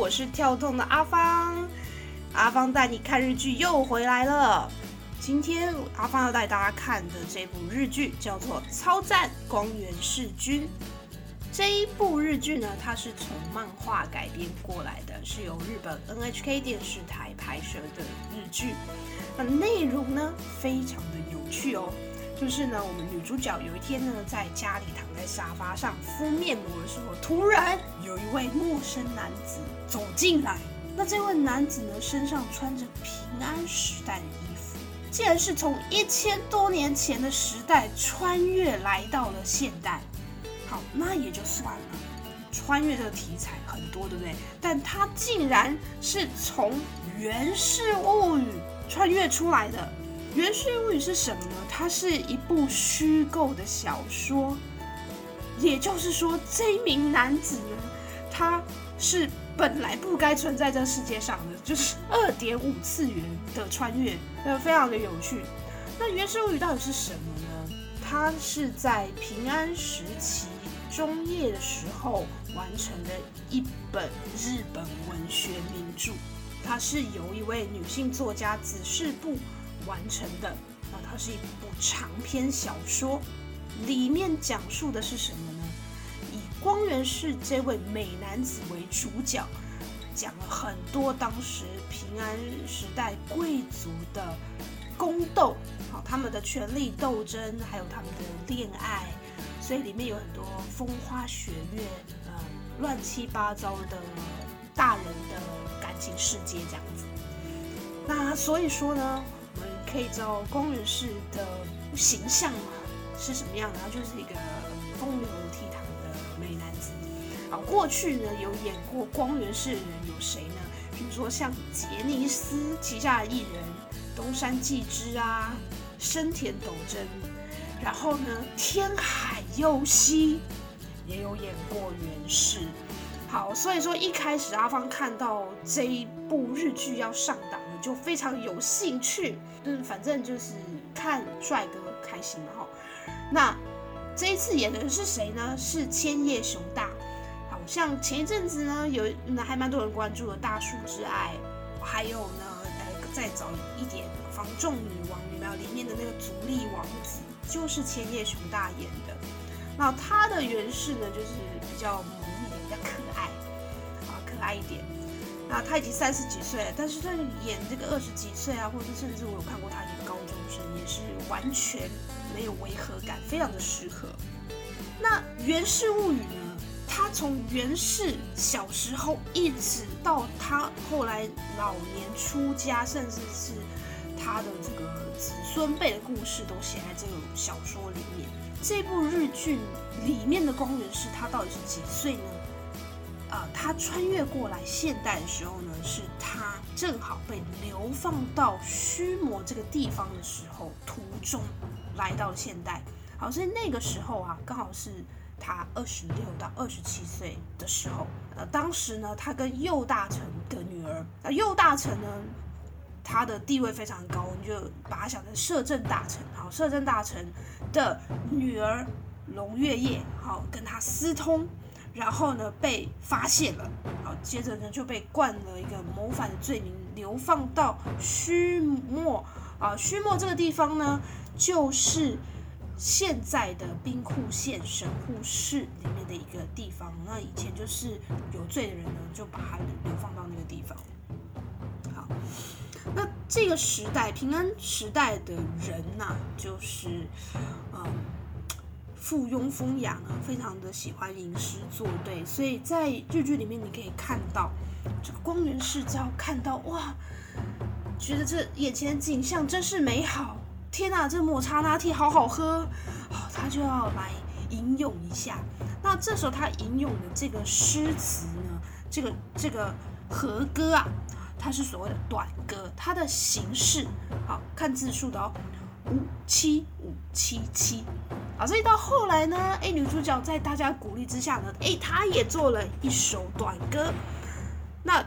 我是跳动的阿芳，阿芳带你看日剧又回来了。今天阿芳要带大家看的这部日剧叫做《超赞光源氏君》。这一部日剧呢，它是从漫画改编过来的，是由日本 NHK 电视台拍摄的日剧。那内容呢，非常的有趣哦。就是呢，我们女主角有一天呢，在家里躺在沙发上敷面膜的时候，突然有一位陌生男子走进来。那这位男子呢，身上穿着平安时代的衣服，竟然是从一千多年前的时代穿越来到了现代。好，那也就算了，穿越这个题材很多，对不对？但他竟然是从《源氏物语》穿越出来的。《源氏物语》是什么呢？它是一部虚构的小说，也就是说，这一名男子呢，他是本来不该存在这世界上的，就是二点五次元的穿越，呃，非常的有趣。那《源氏物语》到底是什么呢？它是在平安时期中叶的时候完成的一本日本文学名著，它是由一位女性作家子世部。完成的，那它是一部长篇小说，里面讲述的是什么呢？以光源氏这位美男子为主角，讲了很多当时平安时代贵族的宫斗，好，他们的权力斗争，还有他们的恋爱，所以里面有很多风花雪月，呃，乱七八糟的大人的感情世界这样子。那所以说呢？可以知道光源氏的形象嘛是什么样的？他就是一个风流倜傥的美男子。好，过去呢有演过光源氏的人有谁呢？比如说像杰尼斯旗下的艺人东山纪之啊、生田斗真，然后呢天海佑希也有演过源氏。好，所以说一开始阿芳看到这一部日剧要上档。就非常有兴趣，就是反正就是看帅哥开心嘛哈。那这一次演的是谁呢？是千叶雄大。好像前一阵子呢，有那还蛮多人关注的《大树之爱》，还有呢，呃，再早一点《防重女王》里面里面的那个足利王子，就是千叶雄大演的。那他的原氏呢，就是比较萌一点，比较可爱，啊，可爱一点。啊他已经三十几岁了，但是他演这个二十几岁啊，或者甚至我有看过他演高中生，也是完全没有违和感，非常的适合。那《源氏物语》呢？他从源氏小时候一直到他后来老年出家，甚至是他的这个子孙辈的故事，都写在这个小说里面。这部日剧里面的光源氏，他到底是几岁呢？呃，他穿越过来现代的时候呢，是他正好被流放到虚魔这个地方的时候，途中来到了现代。好，所以那个时候啊，刚好是他二十六到二十七岁的时候。呃，当时呢，他跟右大臣的女儿，那右大臣呢，他的地位非常高，你就把他想成摄政大臣。好，摄政大臣的女儿龙月夜，好，跟他私通。然后呢，被发现了，好，接着呢就被冠了一个谋反的罪名，流放到须磨啊。须磨这个地方呢，就是现在的兵库县神户市里面的一个地方。那以前就是有罪的人呢，就把他流放到那个地方。好，那这个时代平安时代的人呐，就是嗯。附庸风雅呢，非常的喜欢吟诗作对，所以在日剧里面你可以看到，这个光源氏只要看到哇，觉得这眼前的景象真是美好，天哪，这抹茶拿铁好好喝，好，他就要来吟咏一下。那这时候他吟咏的这个诗词呢，这个这个和歌啊，它是所谓的短歌，它的形式好看字数的哦。五七五七七，好，所以到后来呢，哎，女主角在大家鼓励之下呢，哎，她也做了一首短歌，那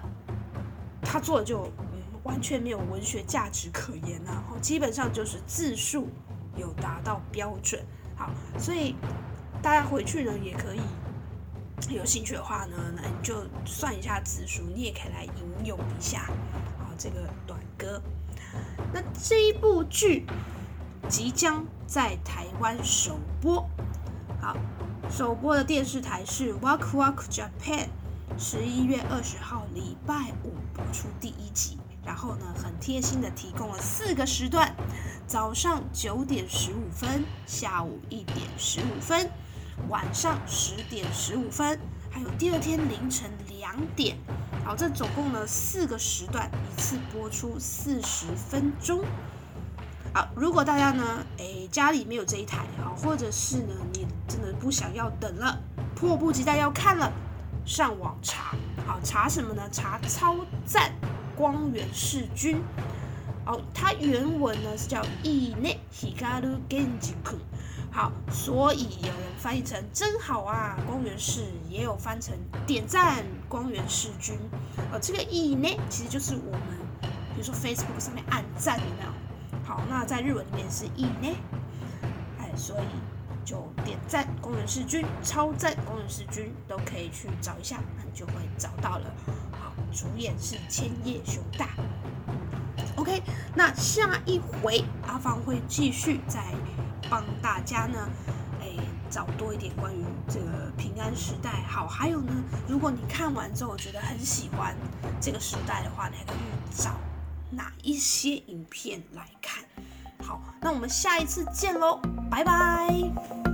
她做的就嗯完全没有文学价值可言啊，基本上就是字数有达到标准，好，所以大家回去呢也可以有兴趣的话呢，那你就算一下字数，你也可以来引用一下啊这个短歌。那这一部剧即将在台湾首播，好，首播的电视台是 Wakwak Japan，十一月二十号礼拜五播出第一集。然后呢，很贴心的提供了四个时段：早上九点十五分，下午一点十五分，晚上十点十五分，还有第二天凌晨两点。好，这总共呢四个时段，一次播出四十分钟。好，如果大家呢，诶家里没有这一台，好，或者是呢你真的不想要等了，迫不及待要看了，上网查，好查什么呢？查超赞。光源氏君，哦，它原文呢是叫意内 hikaru genjiku，好，所以有人翻译成真好啊，光源氏也有翻成点赞光源氏君，哦，这个意内其实就是我们比如说 Facebook 上面按赞的那种，好，那在日文里面是意呢，哎，所以就点赞工人氏君，超赞工人氏君都可以去找一下，那你就会找到了。好主演是千叶雄大。OK，那下一回阿芳会继续再帮大家呢，哎，找多一点关于这个平安时代。好，还有呢，如果你看完之后觉得很喜欢这个时代的话，你还可以找哪一些影片来看？好，那我们下一次见喽，拜拜。